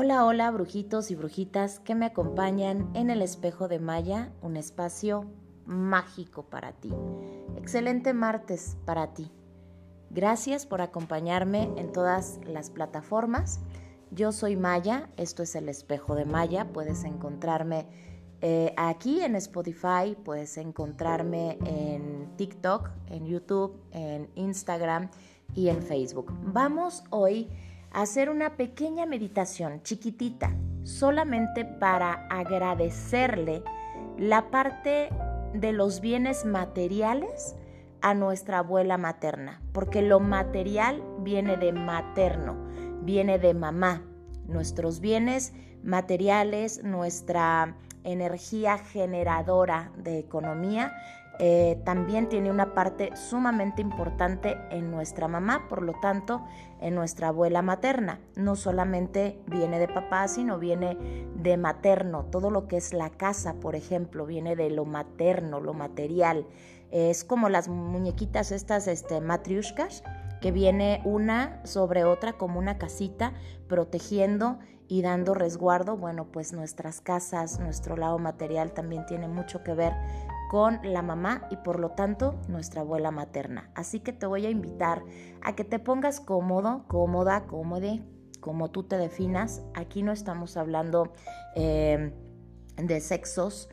Hola, hola, brujitos y brujitas que me acompañan en el espejo de Maya, un espacio mágico para ti. Excelente martes para ti. Gracias por acompañarme en todas las plataformas. Yo soy Maya, esto es el espejo de Maya. Puedes encontrarme eh, aquí en Spotify, puedes encontrarme en TikTok, en YouTube, en Instagram y en Facebook. Vamos hoy hacer una pequeña meditación chiquitita, solamente para agradecerle la parte de los bienes materiales a nuestra abuela materna, porque lo material viene de materno, viene de mamá. Nuestros bienes materiales, nuestra energía generadora de economía, eh, también tiene una parte sumamente importante en nuestra mamá, por lo tanto, en nuestra abuela materna. No solamente viene de papá, sino viene de materno. Todo lo que es la casa, por ejemplo, viene de lo materno, lo material. es como las muñequitas estas, este, matriushkas, que viene una sobre otra como una casita, protegiendo y dando resguardo. Bueno, pues nuestras casas, nuestro lado material también tiene mucho que ver con la mamá y por lo tanto nuestra abuela materna. Así que te voy a invitar a que te pongas cómodo, cómoda, cómode, como tú te definas. Aquí no estamos hablando eh, de sexos,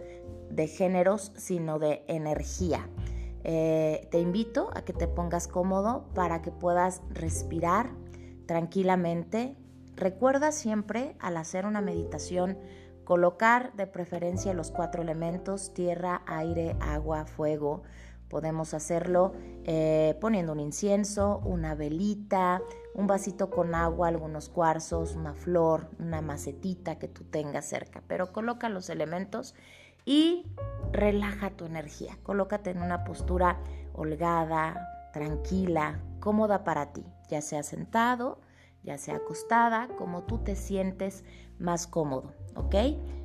de géneros, sino de energía. Eh, te invito a que te pongas cómodo para que puedas respirar tranquilamente. Recuerda siempre al hacer una meditación Colocar de preferencia los cuatro elementos, tierra, aire, agua, fuego. Podemos hacerlo eh, poniendo un incienso, una velita, un vasito con agua, algunos cuarzos, una flor, una macetita que tú tengas cerca. Pero coloca los elementos y relaja tu energía. Colócate en una postura holgada, tranquila, cómoda para ti, ya sea sentado, ya sea acostada, como tú te sientes más cómodo. ¿ok?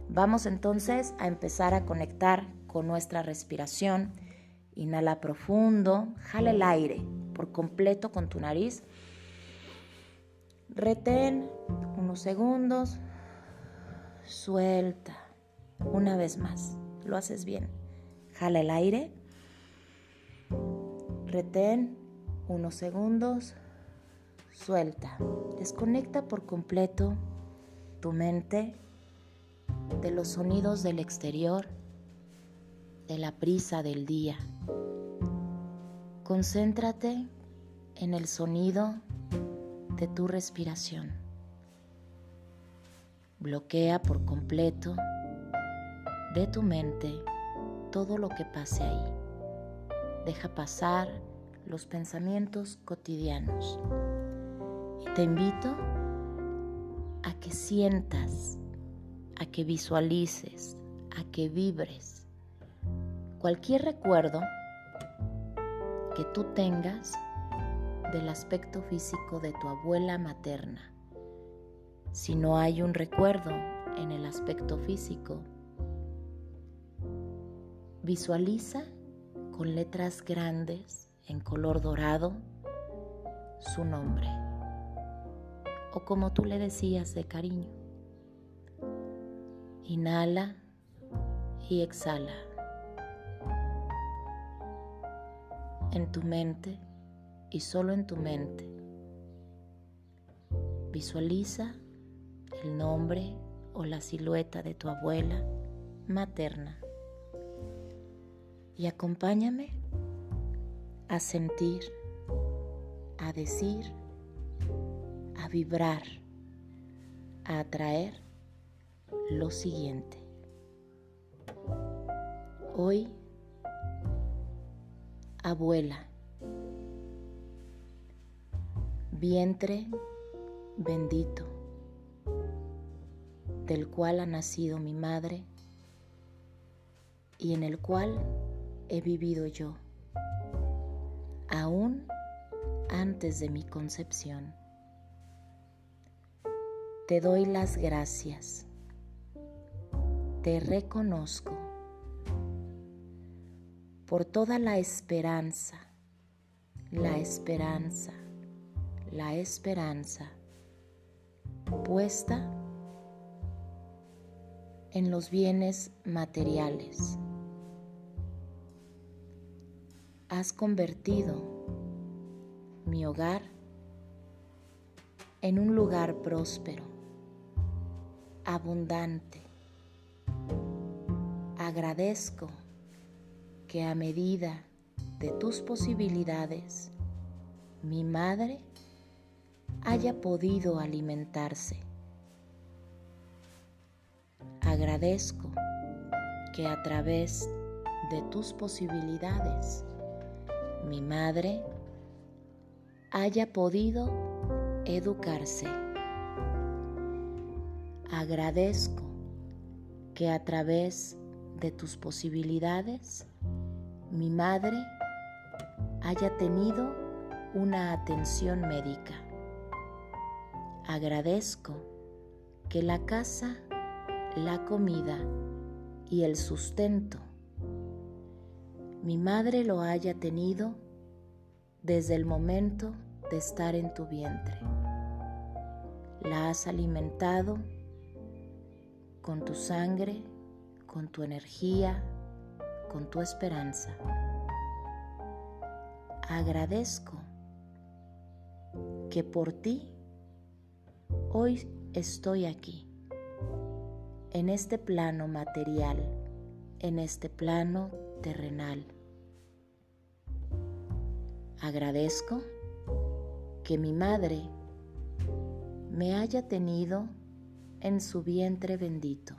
Vamos entonces a empezar a conectar con nuestra respiración. Inhala profundo, jala el aire por completo con tu nariz. Retén unos segundos, suelta una vez más. Lo haces bien. Jala el aire. Retén unos segundos, suelta. Desconecta por completo tu mente de los sonidos del exterior, de la prisa del día. Concéntrate en el sonido de tu respiración. Bloquea por completo de tu mente todo lo que pase ahí. Deja pasar los pensamientos cotidianos. Te invito a que sientas a que visualices, a que vibres cualquier recuerdo que tú tengas del aspecto físico de tu abuela materna. Si no hay un recuerdo en el aspecto físico, visualiza con letras grandes en color dorado su nombre o como tú le decías de cariño. Inhala y exhala. En tu mente y solo en tu mente. Visualiza el nombre o la silueta de tu abuela materna y acompáñame a sentir, a decir, a vibrar, a atraer lo siguiente. Hoy, abuela, vientre bendito, del cual ha nacido mi madre y en el cual he vivido yo, aún antes de mi concepción. Te doy las gracias te reconozco por toda la esperanza, la esperanza, la esperanza puesta en los bienes materiales. Has convertido mi hogar en un lugar próspero, abundante. Agradezco que a medida de tus posibilidades, mi madre haya podido alimentarse. Agradezco que a través de tus posibilidades, mi madre haya podido educarse. Agradezco que a través de tus posibilidades, mi madre haya tenido una atención médica. Agradezco que la casa, la comida y el sustento mi madre lo haya tenido desde el momento de estar en tu vientre. La has alimentado con tu sangre, con tu energía, con tu esperanza. Agradezco que por ti hoy estoy aquí, en este plano material, en este plano terrenal. Agradezco que mi madre me haya tenido en su vientre bendito,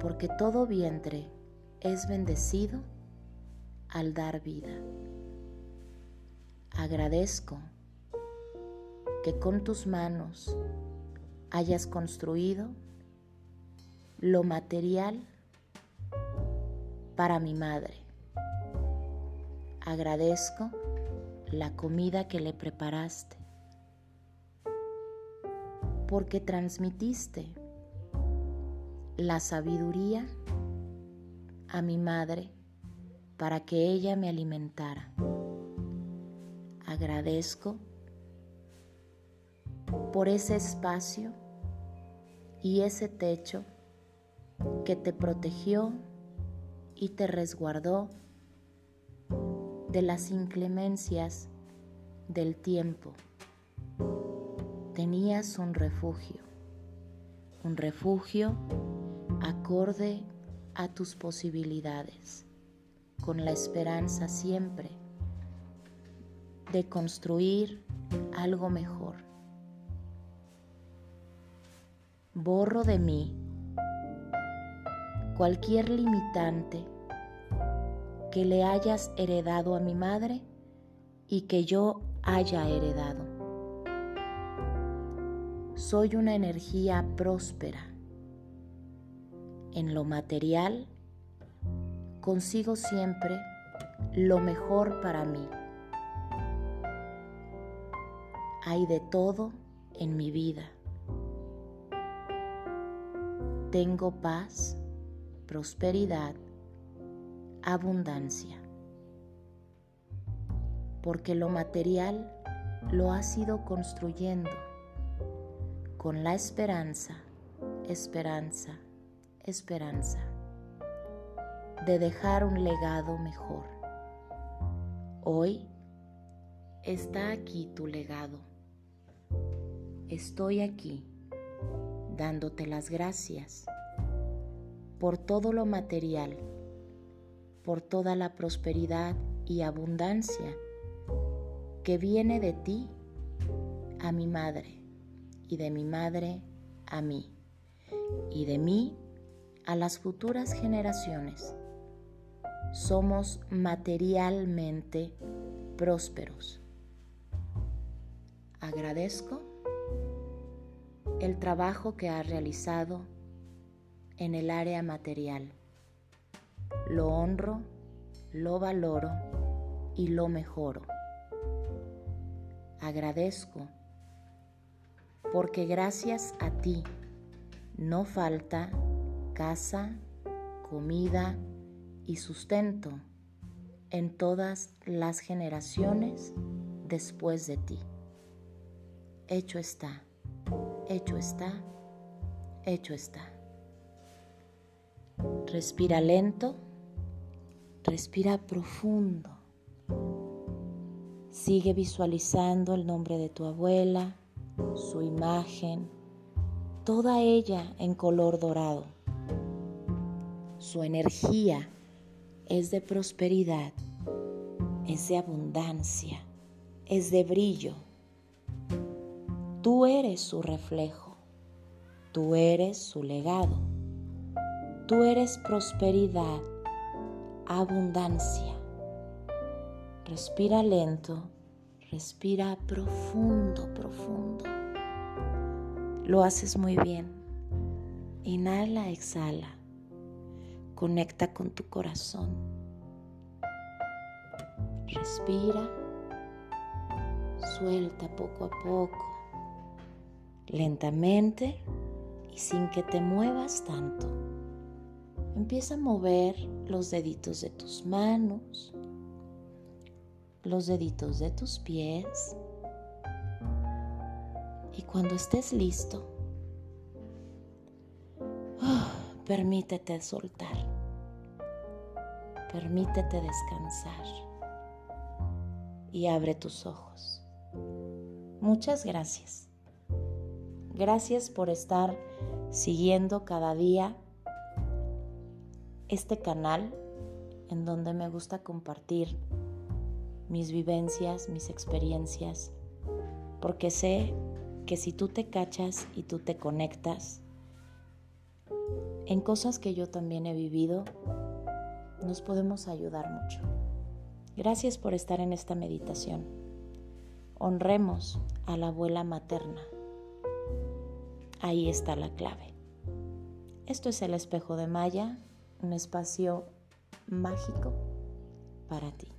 porque todo vientre es bendecido al dar vida. Agradezco que con tus manos hayas construido lo material para mi madre. Agradezco la comida que le preparaste porque transmitiste la sabiduría a mi madre para que ella me alimentara. Agradezco por ese espacio y ese techo que te protegió y te resguardó de las inclemencias del tiempo. Tenías un refugio, un refugio acorde a tus posibilidades, con la esperanza siempre de construir algo mejor. Borro de mí cualquier limitante que le hayas heredado a mi madre y que yo haya heredado. Soy una energía próspera. En lo material consigo siempre lo mejor para mí. Hay de todo en mi vida. Tengo paz, prosperidad, abundancia. Porque lo material lo has ido construyendo con la esperanza, esperanza, esperanza de dejar un legado mejor. Hoy está aquí tu legado. Estoy aquí dándote las gracias por todo lo material por toda la prosperidad y abundancia que viene de ti a mi madre y de mi madre a mí y de mí a las futuras generaciones. Somos materialmente prósperos. Agradezco el trabajo que has realizado en el área material lo honro, lo valoro y lo mejoro. Agradezco porque gracias a ti no falta casa, comida y sustento en todas las generaciones después de ti. Hecho está, hecho está, hecho está. Respira lento, respira profundo. Sigue visualizando el nombre de tu abuela, su imagen, toda ella en color dorado. Su energía es de prosperidad, es de abundancia, es de brillo. Tú eres su reflejo, tú eres su legado, tú eres prosperidad, abundancia. Respira lento, respira profundo, profundo. Lo haces muy bien. Inhala, exhala. Conecta con tu corazón. Respira. Suelta poco a poco. Lentamente y sin que te muevas tanto. Empieza a mover los deditos de tus manos, los deditos de tus pies. Y cuando estés listo, permítete soltar. Permítete descansar. Y abre tus ojos. Muchas gracias. Gracias por estar siguiendo cada día este canal en donde me gusta compartir mis vivencias, mis experiencias, porque sé que si tú te cachas y tú te conectas en cosas que yo también he vivido, nos podemos ayudar mucho. Gracias por estar en esta meditación. Honremos a la abuela materna. Ahí está la clave. Esto es el espejo de Maya, un espacio mágico para ti.